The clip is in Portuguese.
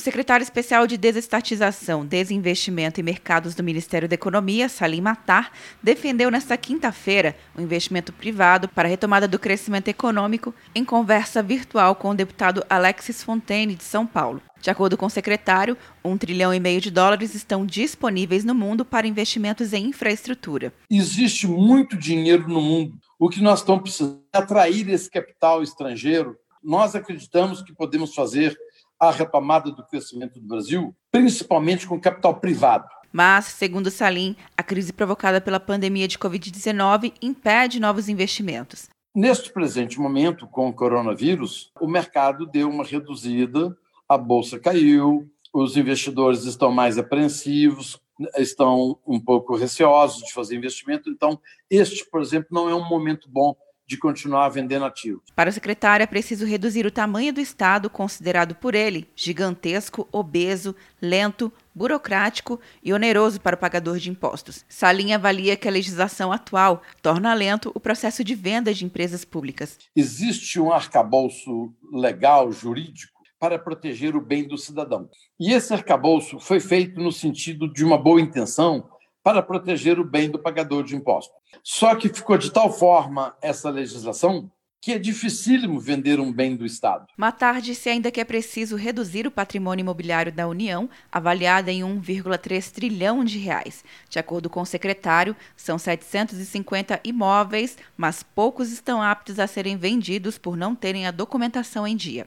O secretário especial de Desestatização, Desinvestimento e Mercados do Ministério da Economia, Salim Matar, defendeu nesta quinta-feira o investimento privado para a retomada do crescimento econômico em conversa virtual com o deputado Alexis Fontaine, de São Paulo. De acordo com o secretário, um trilhão e meio de dólares estão disponíveis no mundo para investimentos em infraestrutura. Existe muito dinheiro no mundo. O que nós estamos precisando é atrair esse capital estrangeiro. Nós acreditamos que podemos fazer a retomada do crescimento do Brasil, principalmente com capital privado. Mas, segundo Salim, a crise provocada pela pandemia de Covid-19 impede novos investimentos. Neste presente momento, com o coronavírus, o mercado deu uma reduzida, a bolsa caiu, os investidores estão mais apreensivos, estão um pouco receosos de fazer investimento. Então, este, por exemplo, não é um momento bom de continuar vendendo ativos. Para o secretário, é preciso reduzir o tamanho do Estado, considerado por ele gigantesco, obeso, lento, burocrático e oneroso para o pagador de impostos. Salim avalia que a legislação atual torna lento o processo de venda de empresas públicas. Existe um arcabouço legal, jurídico, para proteger o bem do cidadão. E esse arcabouço foi feito no sentido de uma boa intenção para proteger o bem do pagador de impostos. Só que ficou de tal forma essa legislação que é dificílimo vender um bem do Estado. Matar disse ainda que é preciso reduzir o patrimônio imobiliário da União, avaliado em 1,3 trilhão de reais. De acordo com o secretário, são 750 imóveis, mas poucos estão aptos a serem vendidos por não terem a documentação em dia.